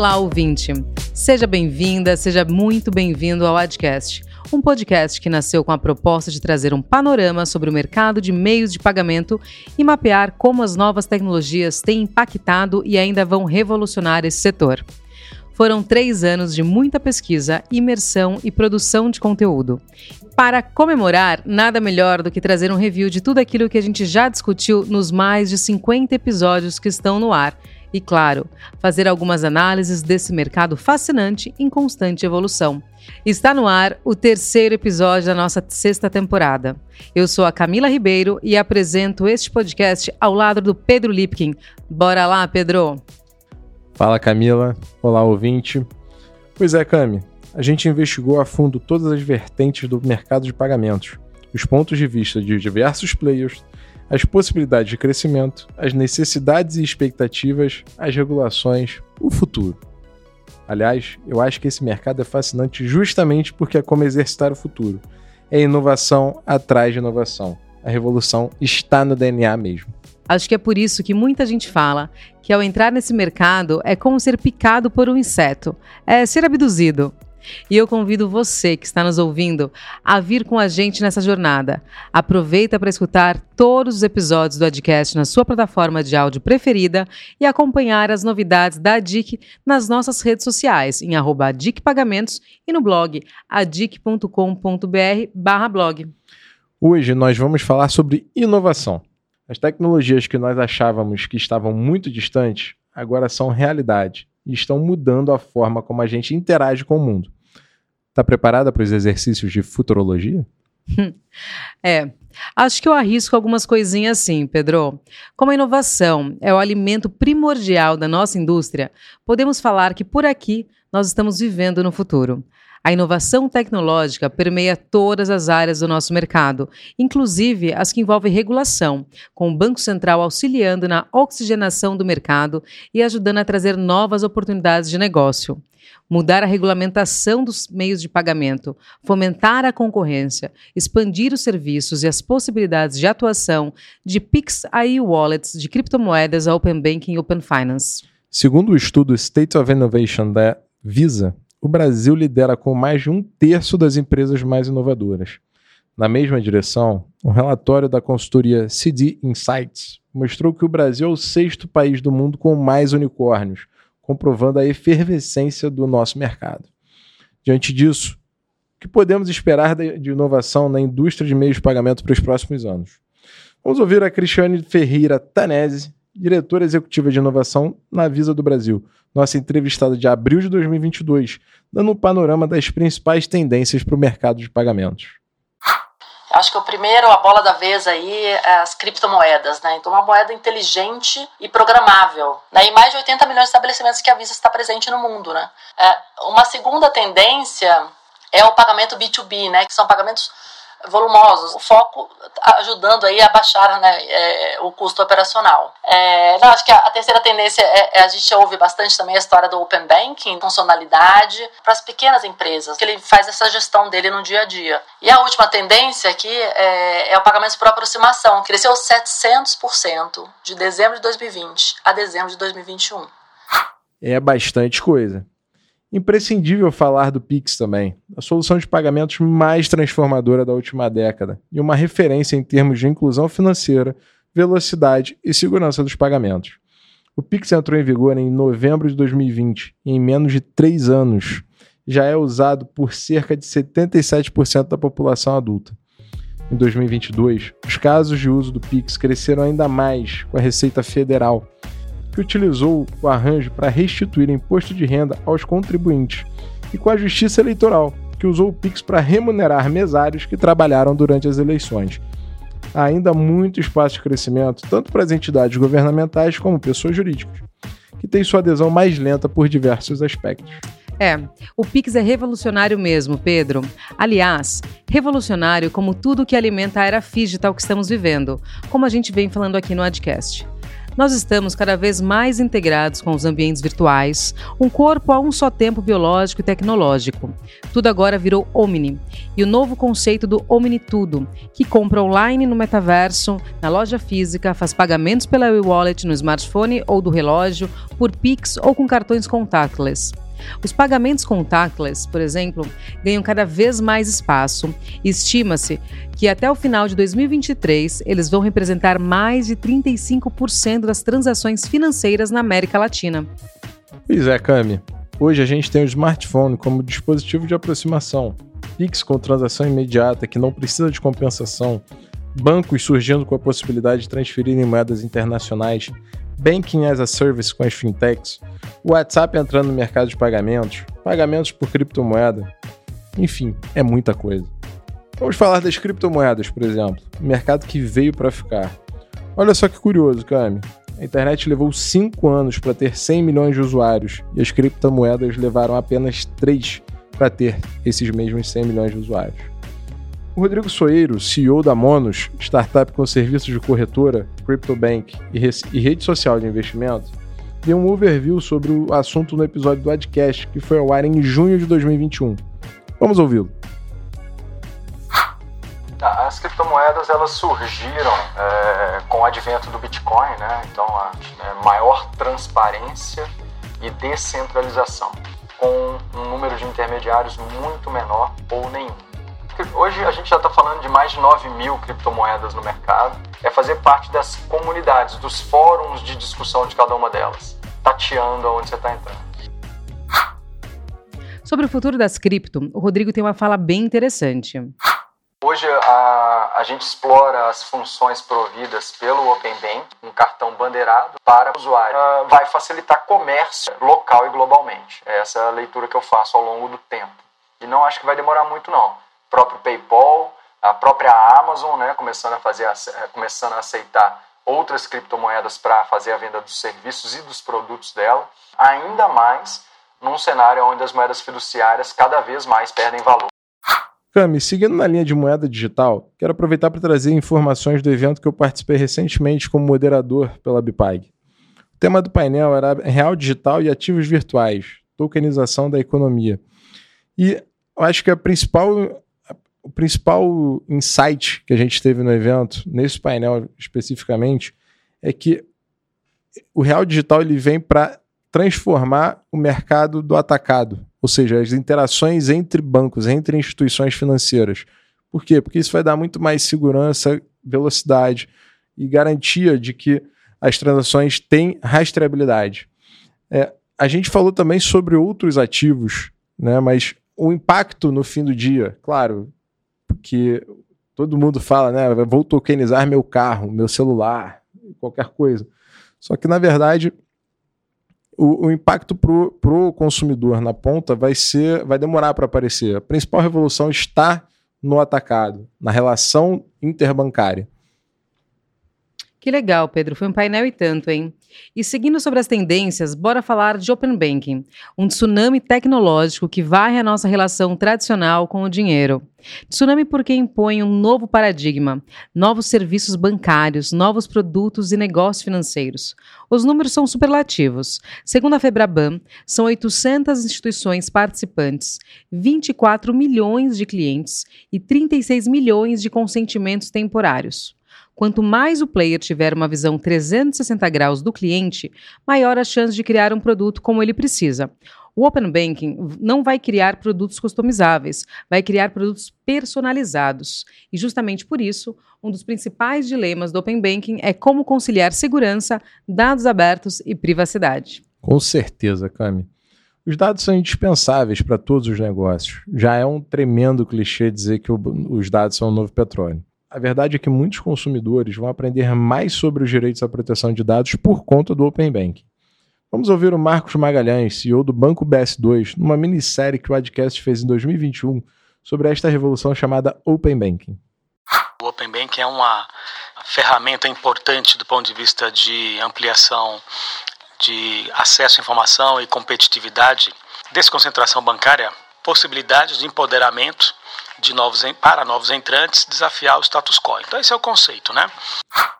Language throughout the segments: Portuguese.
Olá, ouvinte! Seja bem-vinda, seja muito bem-vindo ao Adcast, um podcast que nasceu com a proposta de trazer um panorama sobre o mercado de meios de pagamento e mapear como as novas tecnologias têm impactado e ainda vão revolucionar esse setor. Foram três anos de muita pesquisa, imersão e produção de conteúdo. Para comemorar, nada melhor do que trazer um review de tudo aquilo que a gente já discutiu nos mais de 50 episódios que estão no ar. E, claro, fazer algumas análises desse mercado fascinante em constante evolução. Está no ar o terceiro episódio da nossa sexta temporada. Eu sou a Camila Ribeiro e apresento este podcast ao lado do Pedro Lipkin. Bora lá, Pedro! Fala Camila, olá ouvinte. Pois é, Cami, a gente investigou a fundo todas as vertentes do mercado de pagamentos, os pontos de vista de diversos players, as possibilidades de crescimento, as necessidades e expectativas, as regulações, o futuro. Aliás, eu acho que esse mercado é fascinante justamente porque é como exercitar o futuro. É inovação atrás de inovação. A revolução está no DNA mesmo. Acho que é por isso que muita gente fala que ao entrar nesse mercado é como ser picado por um inseto, é ser abduzido. E eu convido você que está nos ouvindo a vir com a gente nessa jornada. Aproveita para escutar todos os episódios do Adcast na sua plataforma de áudio preferida e acompanhar as novidades da ADIC nas nossas redes sociais, em arroba adicpagamentos e no blog adic.com.br blog. Hoje nós vamos falar sobre inovação. As tecnologias que nós achávamos que estavam muito distantes agora são realidade e estão mudando a forma como a gente interage com o mundo. Está preparada para os exercícios de futurologia? é, acho que eu arrisco algumas coisinhas assim, Pedro. Como a inovação é o alimento primordial da nossa indústria, podemos falar que por aqui nós estamos vivendo no futuro. A inovação tecnológica permeia todas as áreas do nosso mercado, inclusive as que envolvem regulação, com o Banco Central auxiliando na oxigenação do mercado e ajudando a trazer novas oportunidades de negócio. Mudar a regulamentação dos meios de pagamento, fomentar a concorrência, expandir os serviços e as possibilidades de atuação de PIX a e-wallets, de criptomoedas a Open Banking e Open Finance. Segundo o estudo State of Innovation da Visa, o Brasil lidera com mais de um terço das empresas mais inovadoras. Na mesma direção, um relatório da consultoria CD Insights mostrou que o Brasil é o sexto país do mundo com mais unicórnios, comprovando a efervescência do nosso mercado. Diante disso, o que podemos esperar de inovação na indústria de meios de pagamento para os próximos anos? Vamos ouvir a Cristiane Ferreira Tanese, diretora executiva de inovação na Visa do Brasil, nossa entrevistada de abril de 2022, dando um panorama das principais tendências para o mercado de pagamentos. Acho que o primeiro, a bola da vez aí, é as criptomoedas, né? Então, uma moeda inteligente e programável. Né? E mais de 80 milhões de estabelecimentos que a Visa está presente no mundo, né? É, uma segunda tendência é o pagamento B2B, né? Que são pagamentos volumosos, o foco ajudando aí a baixar né, é, o custo operacional. É, não, acho que a, a terceira tendência é, é, a gente ouve bastante também a história do Open Banking, funcionalidade para as pequenas empresas, que ele faz essa gestão dele no dia a dia. E a última tendência aqui é, é o pagamento por aproximação, cresceu 700% de dezembro de 2020 a dezembro de 2021. É bastante coisa. Imprescindível falar do Pix também, a solução de pagamentos mais transformadora da última década e uma referência em termos de inclusão financeira, velocidade e segurança dos pagamentos. O Pix entrou em vigor em novembro de 2020 e em menos de três anos já é usado por cerca de 77% da população adulta. Em 2022, os casos de uso do Pix cresceram ainda mais com a Receita Federal utilizou o arranjo para restituir imposto de renda aos contribuintes, e com a Justiça Eleitoral, que usou o Pix para remunerar mesários que trabalharam durante as eleições. Há ainda muito espaço de crescimento, tanto para as entidades governamentais como pessoas jurídicas, que têm sua adesão mais lenta por diversos aspectos. É, o Pix é revolucionário mesmo, Pedro. Aliás, revolucionário como tudo que alimenta a era digital que estamos vivendo, como a gente vem falando aqui no Adcast. Nós estamos cada vez mais integrados com os ambientes virtuais, um corpo a um só tempo biológico e tecnológico. Tudo agora virou Omni, e o novo conceito do Omni Tudo, que compra online no metaverso, na loja física, faz pagamentos pela e-wallet no smartphone ou do relógio, por Pix ou com cartões contactless. Os pagamentos contactless, por exemplo, ganham cada vez mais espaço e estima-se que até o final de 2023 eles vão representar mais de 35% das transações financeiras na América Latina. Pois é, Cami. Hoje a gente tem o smartphone como dispositivo de aproximação, Pix com transação imediata que não precisa de compensação, bancos surgindo com a possibilidade de transferir moedas internacionais, Banking as a Service com as fintechs, o WhatsApp entrando no mercado de pagamentos, pagamentos por criptomoeda. Enfim, é muita coisa. Vamos falar das criptomoedas, por exemplo, um mercado que veio para ficar. Olha só que curioso, Cami. A internet levou 5 anos para ter 100 milhões de usuários e as criptomoedas levaram apenas 3 para ter esses mesmos 100 milhões de usuários. Rodrigo Soeiro, CEO da Monos, startup com serviços de corretora, CryptoBank e, e rede social de investimento, deu um overview sobre o assunto no episódio do Adcast, que foi ao ar em junho de 2021. Vamos ouvi-lo. Tá, as criptomoedas elas surgiram é, com o advento do Bitcoin, né? Então, a é, maior transparência e descentralização, com um número de intermediários muito menor ou nenhum. Hoje a gente já está falando de mais de 9 mil criptomoedas no mercado. É fazer parte das comunidades, dos fóruns de discussão de cada uma delas, tateando aonde você está entrando. Sobre o futuro das cripto, o Rodrigo tem uma fala bem interessante. Hoje a, a gente explora as funções providas pelo Open Bank, um cartão bandeirado para o usuário. Uh, vai facilitar comércio local e globalmente. Essa é a leitura que eu faço ao longo do tempo. E não acho que vai demorar muito não próprio PayPal, a própria Amazon, né, começando a fazer, eh, começando a aceitar outras criptomoedas para fazer a venda dos serviços e dos produtos dela, ainda mais num cenário onde as moedas fiduciárias cada vez mais perdem valor. Cami, seguindo na linha de moeda digital, quero aproveitar para trazer informações do evento que eu participei recentemente como moderador pela Bipag. O tema do painel era Real Digital e Ativos Virtuais, tokenização da economia. E eu acho que a principal o principal insight que a gente teve no evento, nesse painel especificamente, é que o real digital ele vem para transformar o mercado do atacado, ou seja, as interações entre bancos, entre instituições financeiras. Por quê? Porque isso vai dar muito mais segurança, velocidade e garantia de que as transações têm rastreabilidade. É, a gente falou também sobre outros ativos, né, mas o impacto no fim do dia, claro, que todo mundo fala, né? Vou tokenizar meu carro, meu celular, qualquer coisa. Só que, na verdade, o, o impacto para o consumidor na ponta vai ser, vai demorar para aparecer. A principal revolução está no atacado, na relação interbancária. Que legal, Pedro. Foi um painel e tanto, hein? E seguindo sobre as tendências, bora falar de Open Banking, um tsunami tecnológico que varre a nossa relação tradicional com o dinheiro. Tsunami porque impõe um novo paradigma, novos serviços bancários, novos produtos e negócios financeiros. Os números são superlativos. Segundo a Febraban, são 800 instituições participantes, 24 milhões de clientes e 36 milhões de consentimentos temporários. Quanto mais o player tiver uma visão 360 graus do cliente, maior a chance de criar um produto como ele precisa. O Open Banking não vai criar produtos customizáveis, vai criar produtos personalizados. E justamente por isso, um dos principais dilemas do Open Banking é como conciliar segurança, dados abertos e privacidade. Com certeza, Cami. Os dados são indispensáveis para todos os negócios. Já é um tremendo clichê dizer que o, os dados são o novo petróleo. A verdade é que muitos consumidores vão aprender mais sobre os direitos à proteção de dados por conta do Open Banking. Vamos ouvir o Marcos Magalhães, CEO do Banco BS2, numa minissérie que o Adcast fez em 2021 sobre esta revolução chamada Open Banking. O Open Banking é uma ferramenta importante do ponto de vista de ampliação de acesso à informação e competitividade, desconcentração bancária, possibilidades de empoderamento de novos para novos entrantes desafiar o status quo. Então esse é o conceito, né?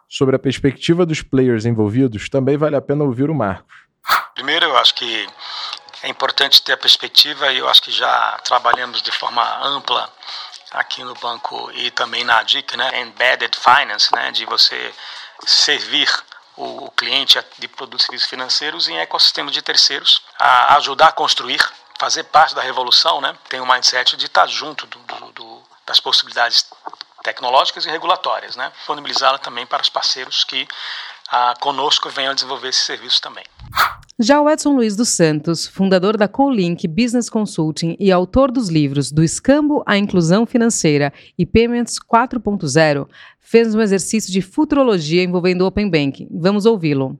Sobre a perspectiva dos players envolvidos, também vale a pena ouvir o Marcos. Primeiro, eu acho que é importante ter a perspectiva e eu acho que já trabalhamos de forma ampla aqui no banco e também na DIC, né, embedded finance, né, de você servir o cliente de produtos e serviços financeiros em ecossistemas de terceiros, a ajudar a construir, fazer parte da revolução, né, tem um mindset de estar junto do, do, do, das possibilidades tecnológicas e regulatórias, né, disponibilizá-la também para os parceiros que ah, conosco venham a desenvolver esses serviços também. Já o Edson Luiz dos Santos, fundador da Colink Business Consulting e autor dos livros Do Escambo à Inclusão Financeira e Payments 4.0, fez um exercício de futurologia envolvendo o Open Banking. Vamos ouvi-lo.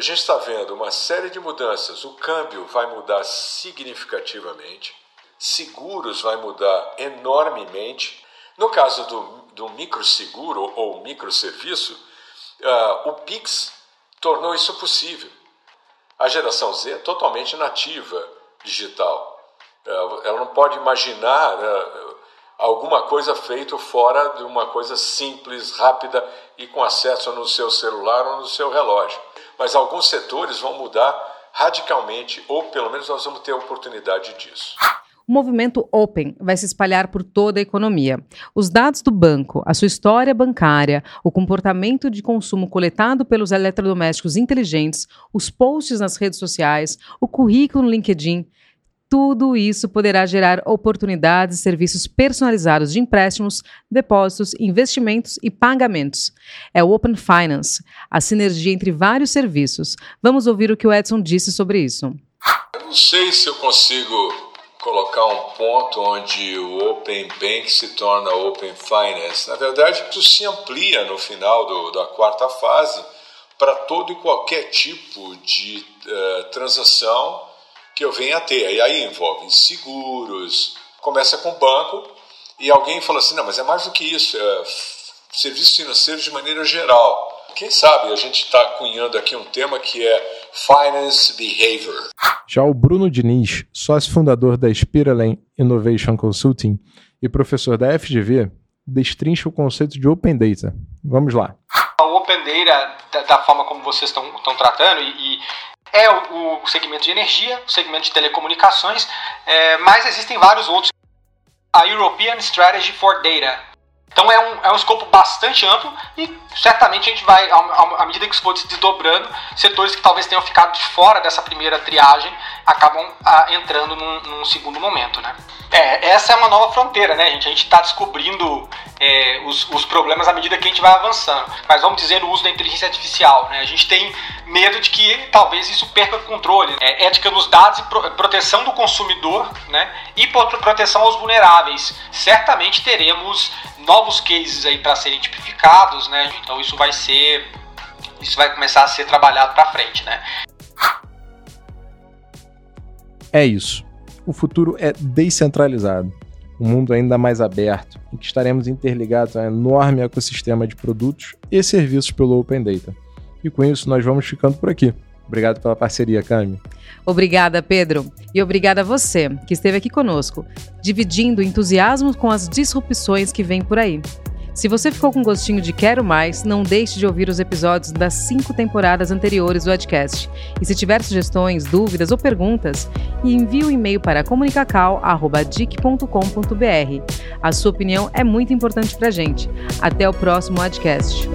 A gente está vendo uma série de mudanças. O câmbio vai mudar significativamente, seguros vai mudar enormemente. No caso do, do microseguro ou microserviço, uh, o PIX tornou isso possível. A geração Z é totalmente nativa digital. É, ela não pode imaginar né, alguma coisa feita fora de uma coisa simples, rápida e com acesso no seu celular ou no seu relógio. Mas alguns setores vão mudar radicalmente, ou pelo menos nós vamos ter a oportunidade disso. O movimento Open vai se espalhar por toda a economia. Os dados do banco, a sua história bancária, o comportamento de consumo coletado pelos eletrodomésticos inteligentes, os posts nas redes sociais, o currículo no LinkedIn, tudo isso poderá gerar oportunidades e serviços personalizados de empréstimos, depósitos, investimentos e pagamentos. É o Open Finance, a sinergia entre vários serviços. Vamos ouvir o que o Edson disse sobre isso. Eu não sei se eu consigo colocar um ponto onde o Open Bank se torna Open Finance. Na verdade, isso se amplia no final do, da quarta fase para todo e qualquer tipo de uh, transação que eu venha a ter. E aí envolve seguros, começa com banco e alguém fala assim, não, mas é mais do que isso, é serviços financeiros de maneira geral. Quem sabe a gente está cunhando aqui um tema que é Finance Behavior. Já o Bruno Diniz, sócio fundador da Spiralen Innovation Consulting e professor da FGV, destrincha o conceito de Open Data. Vamos lá. O Open Data, da, da forma como vocês estão tratando, e, e é o, o, segmento de energia, o segmento de telecomunicações, é, mas existem vários outros. A European Strategy for Data, então é um, é um escopo bastante amplo e certamente a gente vai, à medida que isso for se desdobrando, setores que talvez tenham ficado de fora dessa primeira triagem acabam ah, entrando num, num, segundo momento, né? É, essa é uma nova fronteira, né, gente? A gente está descobrindo é, os, os, problemas à medida que a gente vai avançando. Mas vamos dizer o uso da inteligência artificial, né? A gente tem medo de que talvez isso perca o controle. É, ética nos dados e pro, proteção do consumidor, né? E proteção aos vulneráveis. Certamente teremos novos cases aí para serem tipificados, né? Então isso vai ser isso vai começar a ser trabalhado para frente, né? É isso. O futuro é descentralizado, um mundo ainda mais aberto, em que estaremos interligados a um enorme ecossistema de produtos e serviços pelo Open Data. E com isso nós vamos ficando por aqui. Obrigado pela parceria, Cami. Obrigada, Pedro. E obrigada a você, que esteve aqui conosco, dividindo entusiasmo com as disrupções que vêm por aí. Se você ficou com gostinho de Quero Mais, não deixe de ouvir os episódios das cinco temporadas anteriores do podcast. E se tiver sugestões, dúvidas ou perguntas, envie um e-mail para comunicacal.dic.com.br. A sua opinião é muito importante para gente. Até o próximo podcast.